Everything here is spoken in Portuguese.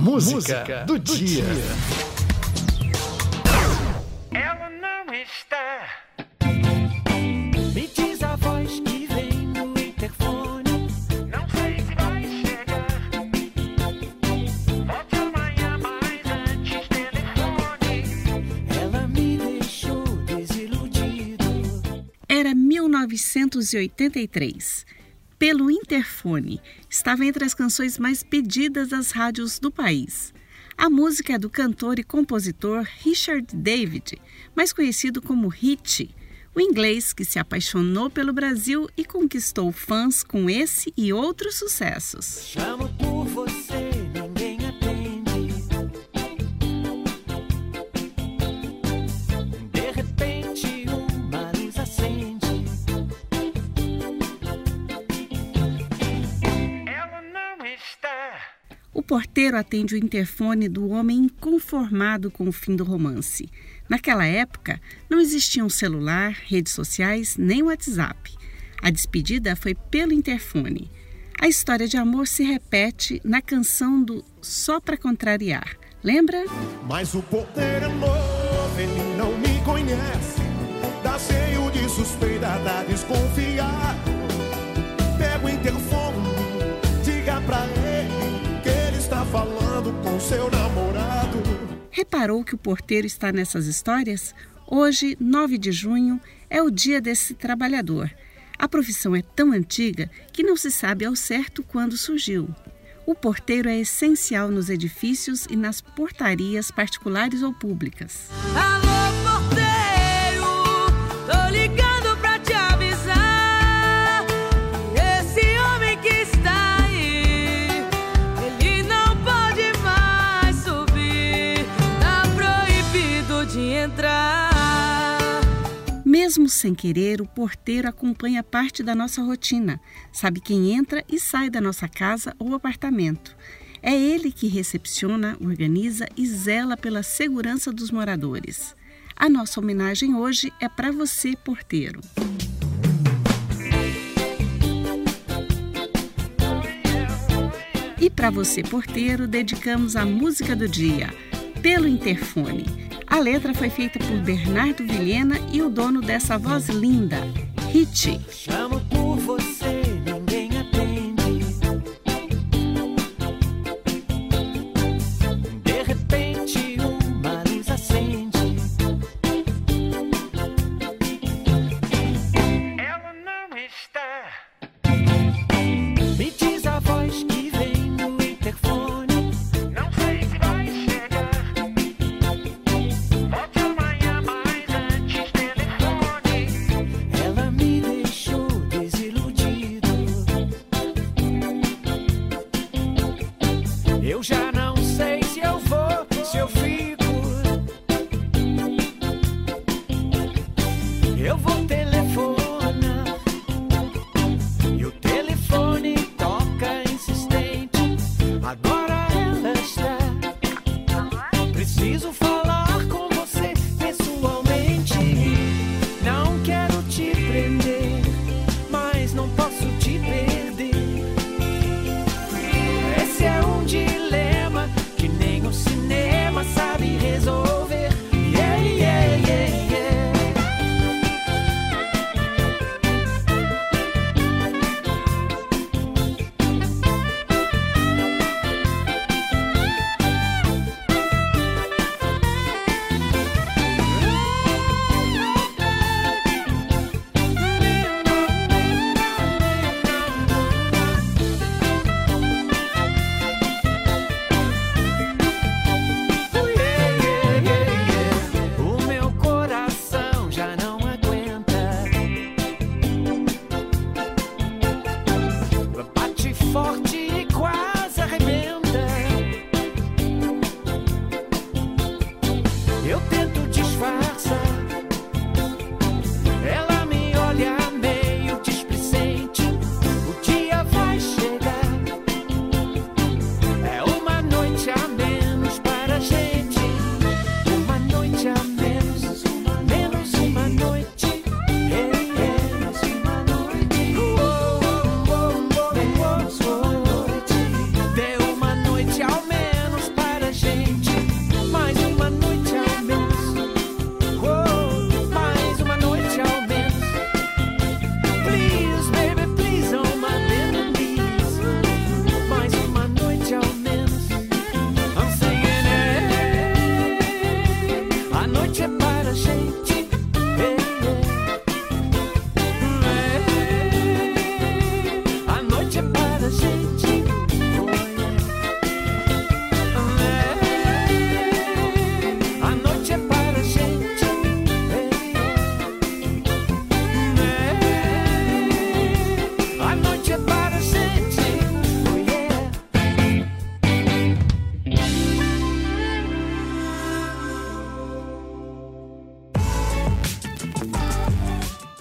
Música, Música do, do, dia. dia. Ela não está. Me diz a voz que vem do interfone. Não sei se vai chegar. Volte amanhã, mas antes telefone. Ela me deixou desiludido. Era 1983 pelo interfone estava entre as canções mais pedidas das rádios do país. A música é do cantor e compositor Richard David, mais conhecido como Hit, o inglês que se apaixonou pelo Brasil e conquistou fãs com esse e outros sucessos. Chamo O porteiro atende o interfone do homem inconformado com o fim do romance. Naquela época, não existiam celular, redes sociais nem WhatsApp. A despedida foi pelo interfone. A história de amor se repete na canção do Só Pra Contrariar. Lembra? Mas o porteiro é novo, ele não me conhece. Dá cheio de suspeita, dá desconfiar. Pega o interfone, diga pra ele falando com seu namorado. Reparou que o porteiro está nessas histórias? Hoje, 9 de junho, é o dia desse trabalhador. A profissão é tão antiga que não se sabe ao certo quando surgiu. O porteiro é essencial nos edifícios e nas portarias particulares ou públicas. Alô, Mesmo sem querer, o porteiro acompanha parte da nossa rotina, sabe quem entra e sai da nossa casa ou apartamento. É ele que recepciona, organiza e zela pela segurança dos moradores. A nossa homenagem hoje é para você, porteiro. E para você, porteiro, dedicamos a música do dia, pelo interfone. A letra foi feita por Bernardo Vilhena e o dono dessa voz linda, Hit. Chamo por você,